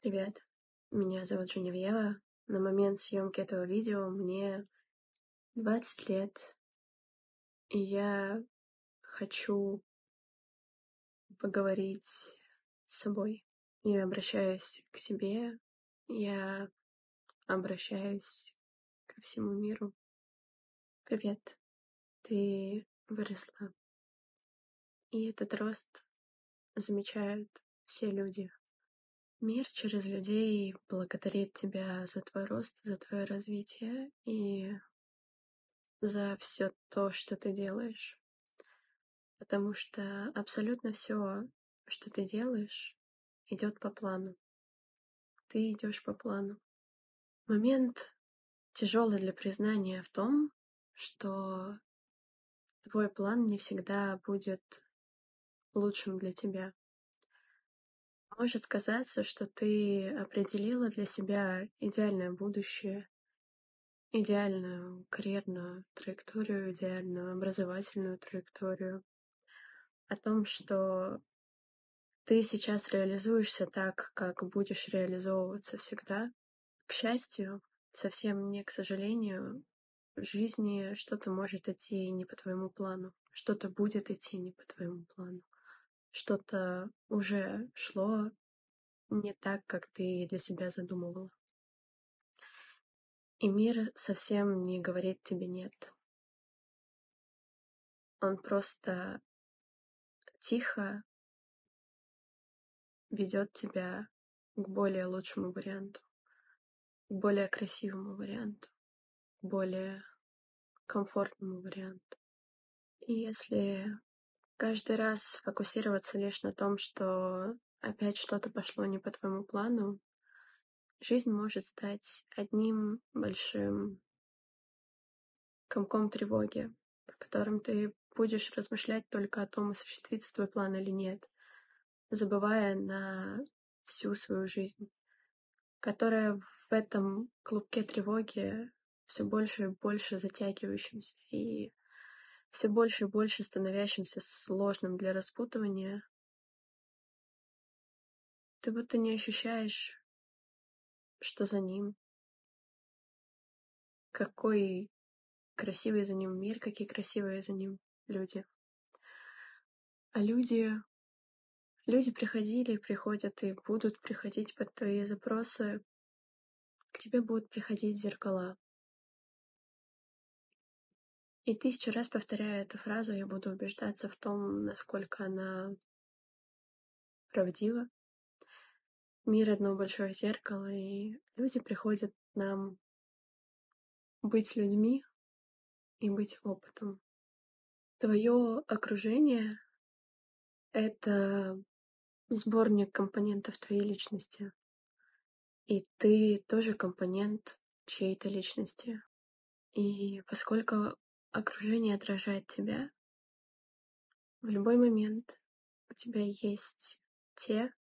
Привет, меня зовут Женевьева. На момент съемки этого видео мне 20 лет, и я хочу поговорить с собой. Я обращаюсь к себе, я обращаюсь ко всему миру. Привет, ты выросла. И этот рост замечают все люди. Мир через людей благодарит тебя за твой рост, за твое развитие и за все то, что ты делаешь. Потому что абсолютно все, что ты делаешь, идет по плану. Ты идешь по плану. Момент тяжелый для признания в том, что твой план не всегда будет лучшим для тебя. Может казаться, что ты определила для себя идеальное будущее, идеальную карьерную траекторию, идеальную образовательную траекторию, о том, что ты сейчас реализуешься так, как будешь реализовываться всегда. К счастью, совсем не к сожалению, в жизни что-то может идти не по твоему плану, что-то будет идти не по твоему плану, что-то уже шло не так, как ты для себя задумывала. И мир совсем не говорит тебе «нет». Он просто тихо ведет тебя к более лучшему варианту, к более красивому варианту, к более комфортному варианту. И если каждый раз фокусироваться лишь на том, что опять что-то пошло не по твоему плану, жизнь может стать одним большим комком тревоги, в котором ты будешь размышлять только о том, осуществится твой план или нет, забывая на всю свою жизнь, которая в этом клубке тревоги все больше и больше затягивающимся. И все больше и больше становящимся сложным для распутывания, ты будто не ощущаешь, что за ним, какой красивый за ним мир, какие красивые за ним люди. А люди, люди приходили, приходят и будут приходить под твои запросы. К тебе будут приходить зеркала. И тысячу раз повторяя эту фразу, я буду убеждаться в том, насколько она правдива. Мир — одно большое зеркало, и люди приходят нам быть людьми и быть опытом. Твое окружение — это сборник компонентов твоей личности. И ты тоже компонент чьей-то личности. И поскольку окружение отражает тебя, в любой момент у тебя есть те,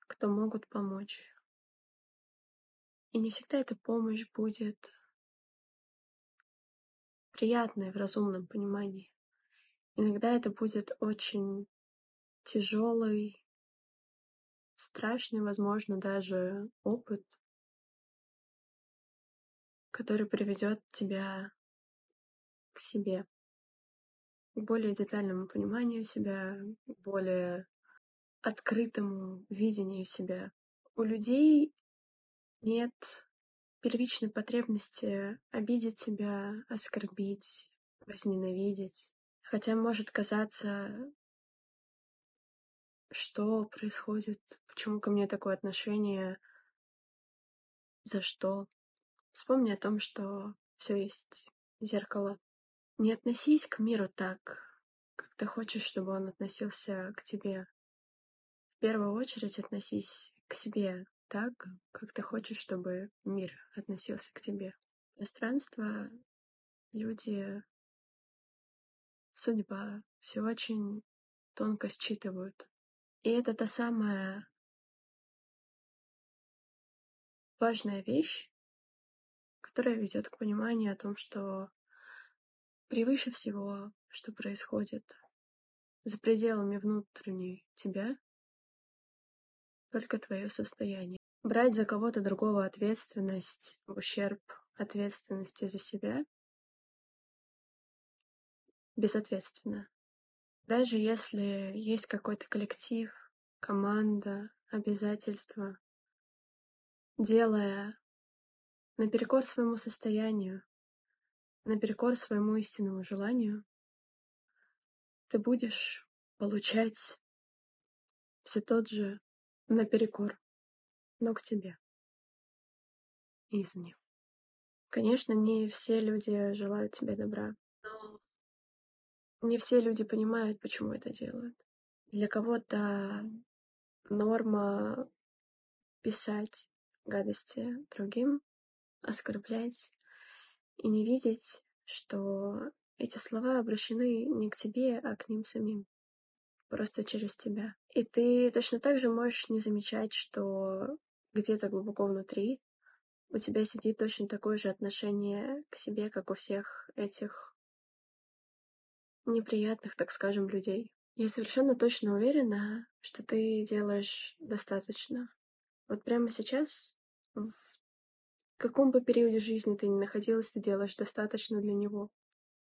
кто могут помочь. И не всегда эта помощь будет приятной в разумном понимании. Иногда это будет очень тяжелый, страшный, возможно, даже опыт, который приведет тебя к себе, к более детальному пониманию себя, к более открытому видению себя. У людей нет первичной потребности обидеть себя, оскорбить, возненавидеть. Хотя может казаться, что происходит, почему ко мне такое отношение, за что. Вспомни о том, что все есть зеркало. Не относись к миру так, как ты хочешь, чтобы он относился к тебе. В первую очередь относись к себе так, как ты хочешь, чтобы мир относился к тебе. Пространство, люди, судьба все очень тонко считывают. И это та самая важная вещь, которая ведет к пониманию о том, что превыше всего, что происходит за пределами внутренней тебя, только твое состояние. Брать за кого-то другого ответственность в ущерб ответственности за себя безответственно. Даже если есть какой-то коллектив, команда, обязательства, делая наперекор своему состоянию, наперекор своему истинному желанию, ты будешь получать все тот же наперекор, но к тебе и извне. Конечно, не все люди желают тебе добра, но не все люди понимают, почему это делают. Для кого-то норма писать гадости другим, оскорблять и не видеть, что эти слова обращены не к тебе, а к ним самим. Просто через тебя. И ты точно так же можешь не замечать, что где-то глубоко внутри у тебя сидит точно такое же отношение к себе, как у всех этих неприятных, так скажем, людей. Я совершенно точно уверена, что ты делаешь достаточно. Вот прямо сейчас, в каком бы периоде жизни ты ни находилась, ты делаешь достаточно для него.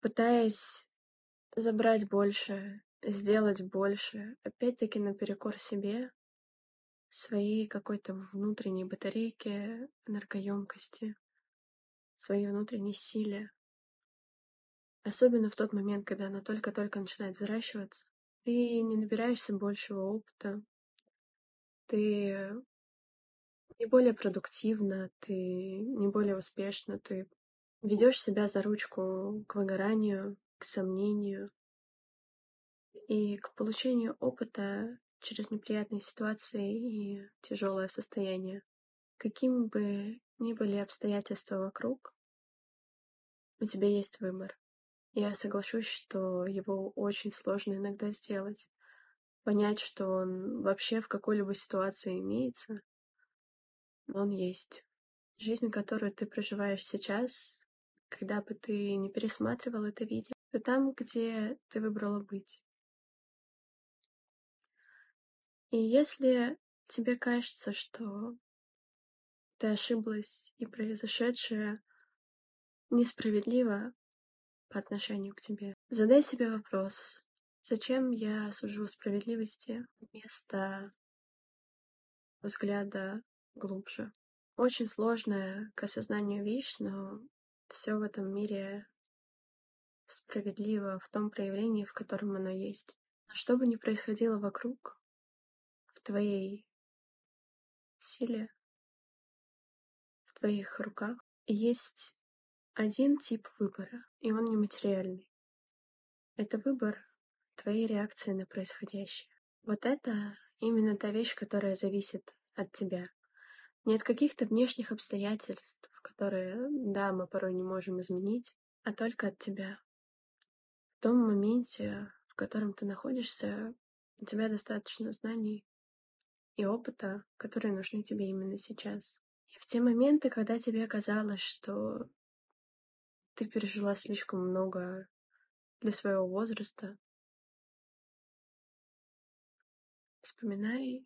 Пытаясь забрать больше, сделать больше, опять-таки наперекор себе, своей какой-то внутренней батарейке, энергоемкости, своей внутренней силе. Особенно в тот момент, когда она только-только начинает взращиваться, ты не набираешься большего опыта, ты не более продуктивна, ты не более успешна, ты ведешь себя за ручку к выгоранию, к сомнению и к получению опыта через неприятные ситуации и тяжелое состояние. Каким бы ни были обстоятельства вокруг, у тебя есть выбор. Я соглашусь, что его очень сложно иногда сделать. Понять, что он вообще в какой-либо ситуации имеется, он есть. Жизнь, которую ты проживаешь сейчас, когда бы ты не пересматривал это видео, то там, где ты выбрала быть. И если тебе кажется, что ты ошиблась и произошедшее несправедливо по отношению к тебе, задай себе вопрос, зачем я сужу справедливости вместо взгляда глубже. Очень сложная к осознанию вещь, но все в этом мире справедливо в том проявлении, в котором оно есть. Но что бы ни происходило вокруг, твоей силе, в твоих руках. есть один тип выбора, и он нематериальный. Это выбор твоей реакции на происходящее. Вот это именно та вещь, которая зависит от тебя. Не от каких-то внешних обстоятельств, которые, да, мы порой не можем изменить, а только от тебя. В том моменте, в котором ты находишься, у тебя достаточно знаний, и опыта, которые нужны тебе именно сейчас. И в те моменты, когда тебе казалось, что ты пережила слишком много для своего возраста, вспоминай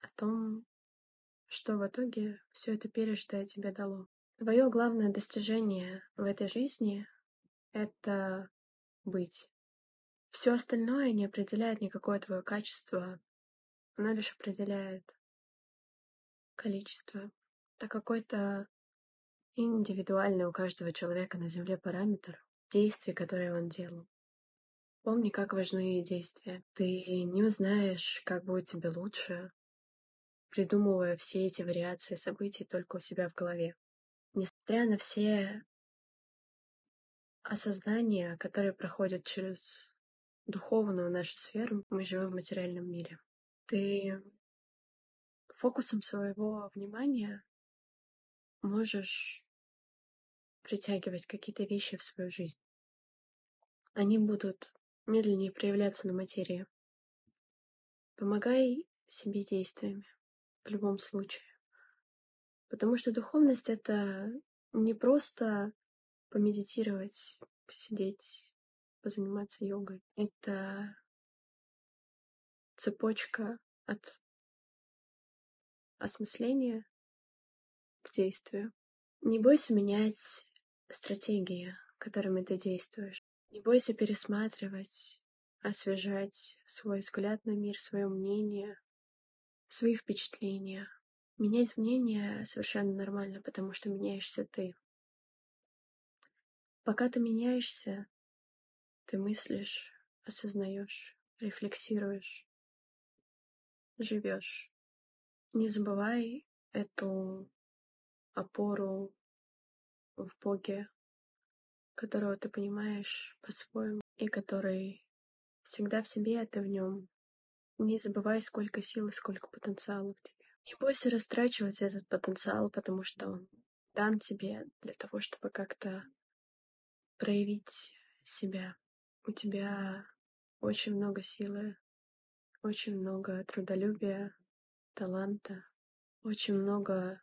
о том, что в итоге все это пережитое тебе дало. Твое главное достижение в этой жизни — это быть. Все остальное не определяет никакое твое качество, она лишь определяет количество. Это какой-то индивидуальный у каждого человека на Земле параметр действий, которые он делал. Помни, как важны действия. Ты не узнаешь, как будет тебе лучше, придумывая все эти вариации событий только у себя в голове. Несмотря на все осознания, которые проходят через духовную нашу сферу, мы живем в материальном мире ты фокусом своего внимания можешь притягивать какие-то вещи в свою жизнь. Они будут медленнее проявляться на материи. Помогай себе действиями в любом случае. Потому что духовность — это не просто помедитировать, посидеть, позаниматься йогой. Это цепочка от осмысления к действию. Не бойся менять стратегии, которыми ты действуешь. Не бойся пересматривать, освежать свой взгляд на мир, свое мнение, свои впечатления. Менять мнение совершенно нормально, потому что меняешься ты. Пока ты меняешься, ты мыслишь, осознаешь, рефлексируешь, живешь. Не забывай эту опору в Боге, которого ты понимаешь по-своему и который всегда в себе, а ты в нем. Не забывай, сколько сил и сколько потенциала в тебе. Не бойся растрачивать этот потенциал, потому что он дан тебе для того, чтобы как-то проявить себя. У тебя очень много силы, очень много трудолюбия, таланта, очень много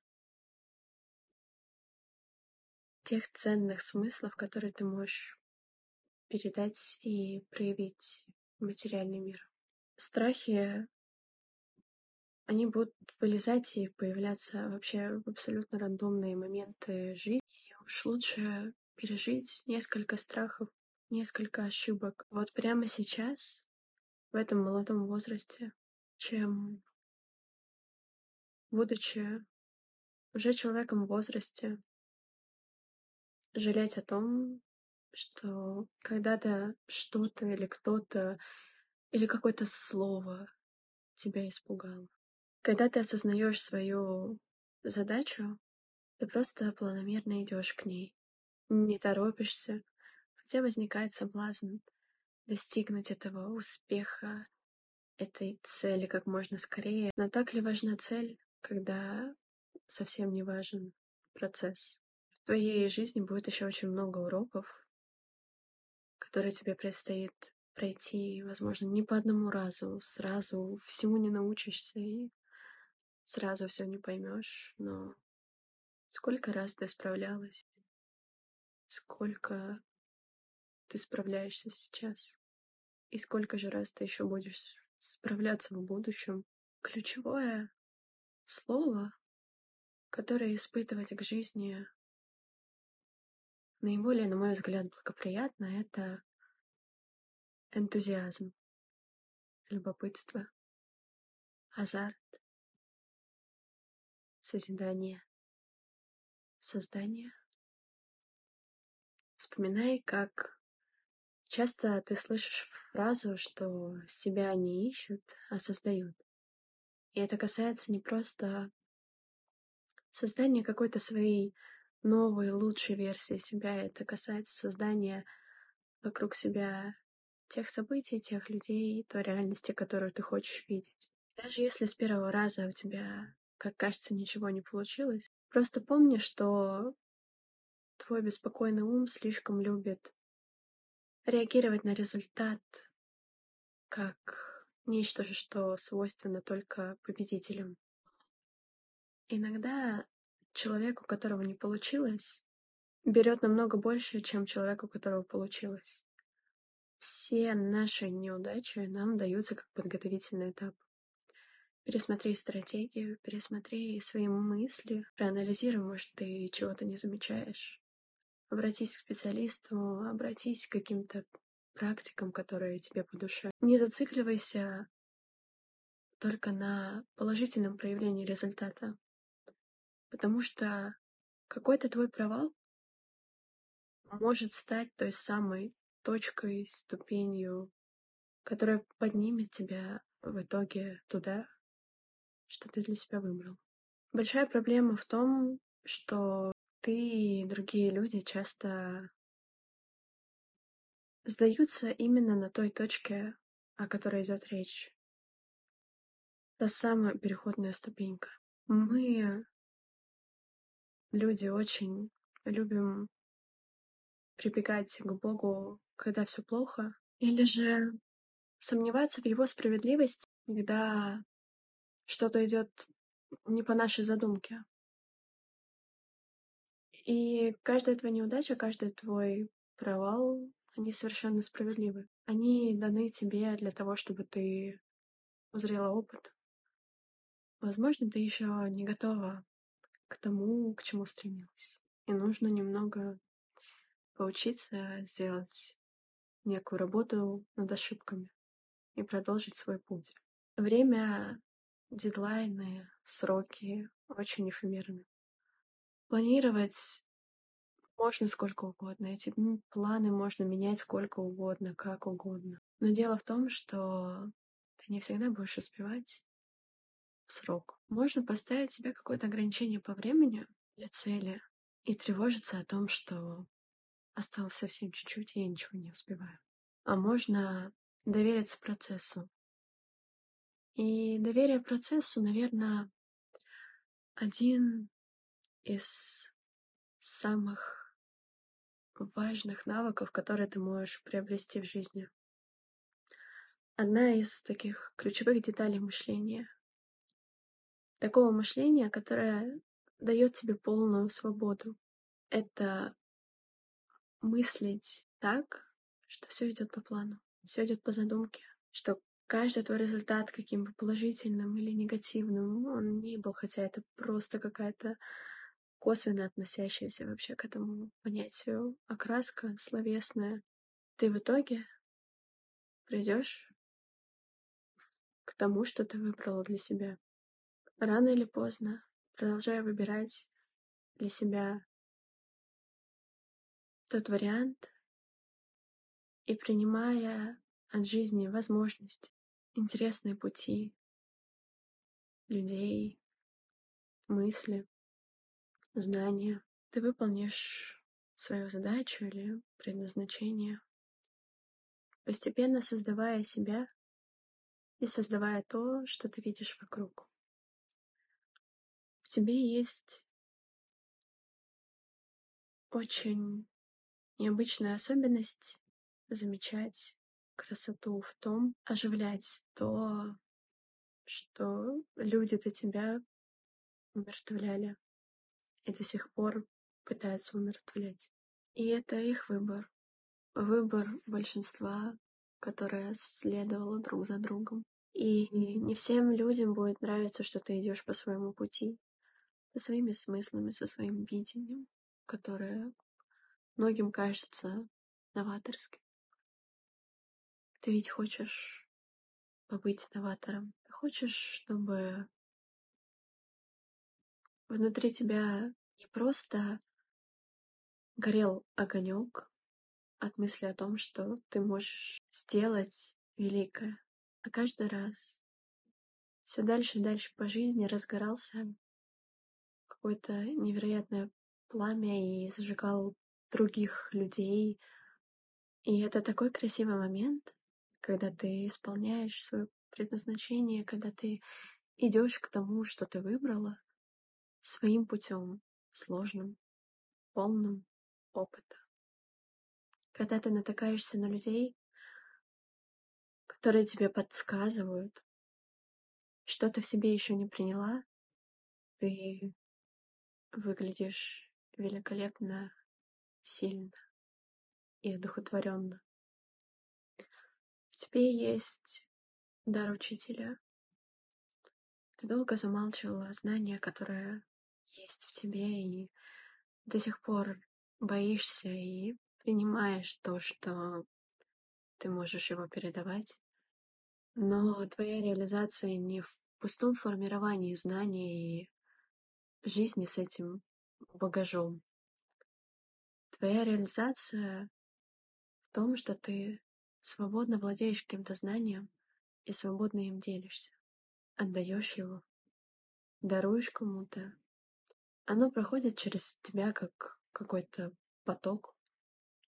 тех ценных смыслов, которые ты можешь передать и проявить в материальный мир. Страхи, они будут вылезать и появляться вообще в абсолютно рандомные моменты жизни. И уж лучше пережить несколько страхов, несколько ошибок вот прямо сейчас, в этом молодом возрасте, чем будучи уже человеком в возрасте, жалеть о том, что когда-то что-то или кто-то или какое-то слово тебя испугало. Когда ты осознаешь свою задачу, ты просто планомерно идешь к ней. Не торопишься, хотя возникает соблазн достигнуть этого успеха, этой цели как можно скорее. Но так ли важна цель, когда совсем не важен процесс? В твоей жизни будет еще очень много уроков, которые тебе предстоит пройти, возможно, не по одному разу, сразу всему не научишься и сразу все не поймешь, но сколько раз ты справлялась, сколько ты справляешься сейчас, и сколько же раз ты еще будешь справляться в будущем. Ключевое слово, которое испытывать к жизни наиболее, на мой взгляд, благоприятно, это энтузиазм, любопытство, азарт, созидание, создание. Вспоминай, как часто ты слышишь фразу, что себя не ищут, а создают. И это касается не просто создания какой-то своей новой, лучшей версии себя, это касается создания вокруг себя тех событий, тех людей, той реальности, которую ты хочешь видеть. Даже если с первого раза у тебя, как кажется, ничего не получилось, просто помни, что твой беспокойный ум слишком любит реагировать на результат как нечто, что свойственно только победителям. Иногда человеку, у которого не получилось, берет намного больше, чем человеку, у которого получилось все наши неудачи нам даются как подготовительный этап. Пересмотри стратегию, пересмотри свои мысли, проанализируй, может, ты чего-то не замечаешь. Обратись к специалисту, обратись к каким-то практикам, которые тебе по душе. Не зацикливайся только на положительном проявлении результата, потому что какой-то твой провал может стать той самой точкой, ступенью, которая поднимет тебя в итоге туда, что ты для себя выбрал. Большая проблема в том, что ты и другие люди часто сдаются именно на той точке, о которой идет речь. Та самая переходная ступенька. Мы, люди, очень любим прибегать к Богу когда все плохо, или же сомневаться в его справедливости, когда что-то идет не по нашей задумке. И каждая твоя неудача, каждый твой провал, они совершенно справедливы. Они даны тебе для того, чтобы ты узрела опыт, Возможно, ты еще не готова к тому, к чему стремилась. И нужно немного поучиться сделать некую работу над ошибками и продолжить свой путь. Время, дедлайны, сроки очень эфемерны. Планировать можно сколько угодно, эти планы можно менять сколько угодно, как угодно. Но дело в том, что ты не всегда будешь успевать в срок. Можно поставить себе какое-то ограничение по времени для цели и тревожиться о том, что осталось совсем чуть-чуть, и я ничего не успеваю. А можно довериться процессу. И доверие процессу, наверное, один из самых важных навыков, которые ты можешь приобрести в жизни. Одна из таких ключевых деталей мышления. Такого мышления, которое дает тебе полную свободу. Это мыслить так, что все идет по плану, все идет по задумке, что каждый твой результат, каким бы положительным или негативным он ни был, хотя это просто какая-то косвенно относящаяся вообще к этому понятию окраска словесная, ты в итоге придешь к тому, что ты выбрала для себя. Рано или поздно, продолжая выбирать для себя тот вариант и принимая от жизни возможности, интересные пути, людей, мысли, знания. Ты выполнишь свою задачу или предназначение, постепенно создавая себя и создавая то, что ты видишь вокруг. В тебе есть очень необычная особенность замечать красоту в том, оживлять то, что люди до тебя умертвляли и до сих пор пытаются умертвлять. И это их выбор. Выбор большинства, которое следовало друг за другом. И не всем людям будет нравиться, что ты идешь по своему пути, со своими смыслами, со своим видением, которое многим кажется новаторским. Ты ведь хочешь побыть новатором. Ты хочешь, чтобы внутри тебя не просто горел огонек от мысли о том, что ты можешь сделать великое, а каждый раз все дальше и дальше по жизни разгорался какое-то невероятное пламя и зажигал других людей. И это такой красивый момент, когда ты исполняешь свое предназначение, когда ты идешь к тому, что ты выбрала, своим путем, сложным, полным опыта. Когда ты натыкаешься на людей, которые тебе подсказывают, что ты в себе еще не приняла, ты выглядишь великолепно, сильно и одухотворенно тебе есть дар учителя. Ты долго замалчивала знания, которые есть в тебе, и до сих пор боишься и принимаешь то, что ты можешь его передавать. Но твоя реализация не в пустом формировании знаний и жизни с этим багажом. Твоя реализация в том, что ты свободно владеешь каким-то знанием и свободно им делишься. Отдаешь его, даруешь кому-то. Оно проходит через тебя как какой-то поток,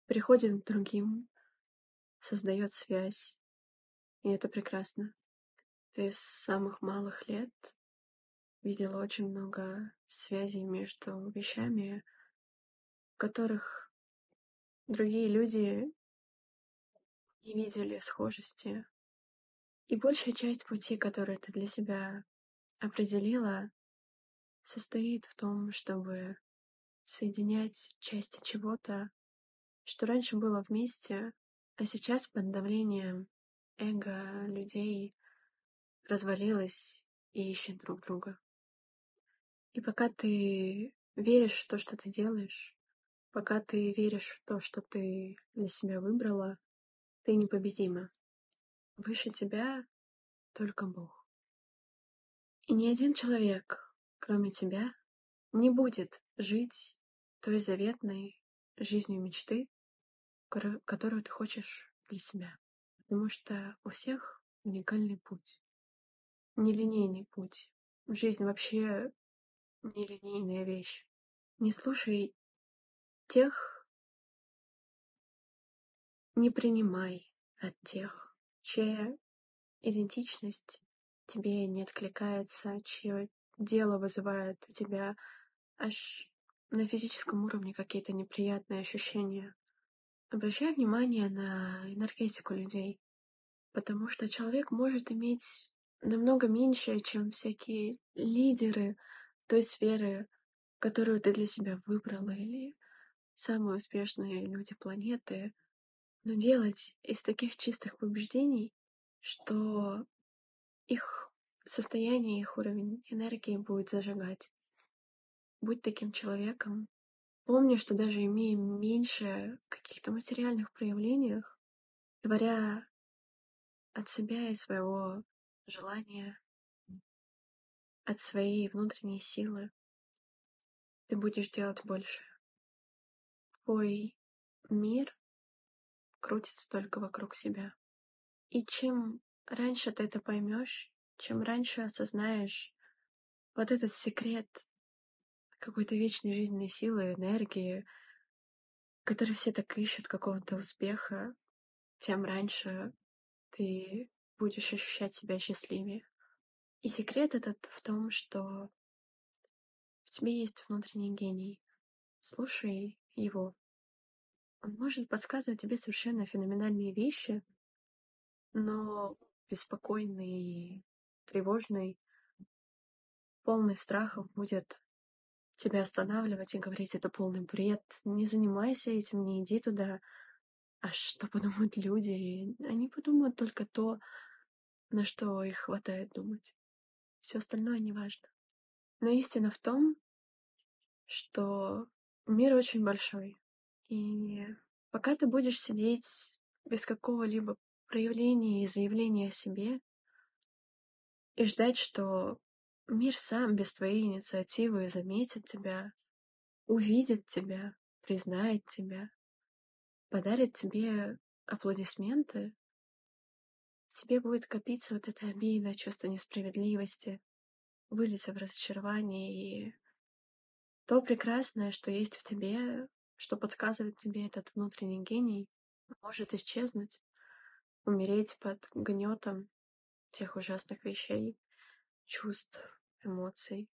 приходит к другим, создает связь. И это прекрасно. Ты с самых малых лет видела очень много связей между вещами, которых другие люди не видели схожести. И большая часть пути, который ты для себя определила, состоит в том, чтобы соединять части чего-то, что раньше было вместе, а сейчас под давлением эго людей развалилось и ищет друг друга. И пока ты веришь в то, что ты делаешь, пока ты веришь в то, что ты для себя выбрала, ты непобедима. Выше тебя только Бог. И ни один человек, кроме тебя, не будет жить той заветной жизнью мечты, которую ты хочешь для себя. Потому что у всех уникальный путь. Нелинейный путь. Жизнь вообще нелинейная вещь. Не слушай тех, не принимай от тех, чья идентичность тебе не откликается, чье дело вызывает у тебя аж на физическом уровне какие-то неприятные ощущения. Обращай внимание на энергетику людей, потому что человек может иметь намного меньше, чем всякие лидеры той сферы, которую ты для себя выбрала, или самые успешные люди планеты, но делать из таких чистых побуждений, что их состояние, их уровень энергии будет зажигать. Будь таким человеком. Помни, что даже имея меньше в каких-то материальных проявлениях, творя от себя и своего желания, от своей внутренней силы, ты будешь делать больше. Твой мир крутится только вокруг себя. И чем раньше ты это поймешь, чем раньше осознаешь вот этот секрет какой-то вечной жизненной силы, энергии, который все так ищут какого-то успеха, тем раньше ты будешь ощущать себя счастливее. И секрет этот в том, что в тебе есть внутренний гений. Слушай его. Он может подсказывать тебе совершенно феноменальные вещи, но беспокойный, тревожный, полный страхов будет тебя останавливать и говорить, это полный бред, не занимайся этим, не иди туда. А что подумают люди? Они подумают только то, на что их хватает думать. Все остальное не важно. Но истина в том, что мир очень большой. И пока ты будешь сидеть без какого-либо проявления и заявления о себе и ждать, что Мир сам без твоей инициативы заметит тебя, увидит тебя, признает тебя, подарит тебе аплодисменты, тебе будет копиться вот эта обида, чувство несправедливости, выльется в разочарование, и то прекрасное, что есть в тебе, что подсказывает тебе этот внутренний гений, может исчезнуть, умереть под гнетом тех ужасных вещей, чувств, эмоций,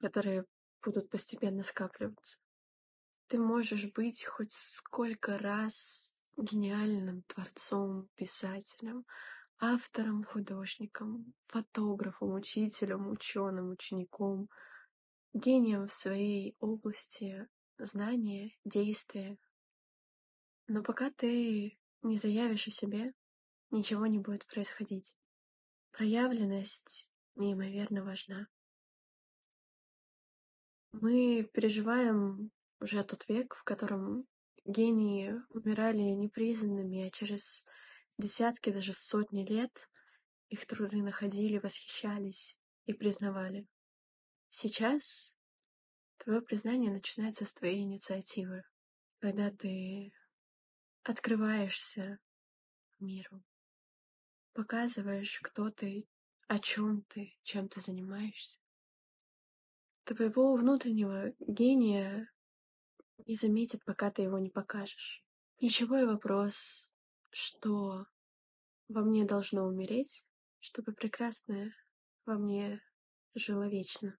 которые будут постепенно скапливаться. Ты можешь быть хоть сколько раз гениальным творцом, писателем, автором, художником, фотографом, учителем, ученым, учеником, гением в своей области знания, действия. Но пока ты не заявишь о себе, ничего не будет происходить. Проявленность неимоверно важна. Мы переживаем уже тот век, в котором гении умирали непризнанными, а через десятки, даже сотни лет их труды находили, восхищались и признавали. Сейчас твое признание начинается с твоей инициативы, когда ты открываешься миру, показываешь, кто ты, о чем ты, чем ты занимаешься твоего внутреннего гения не заметит, пока ты его не покажешь. Ключевой вопрос, что во мне должно умереть, чтобы прекрасное во мне жило вечно.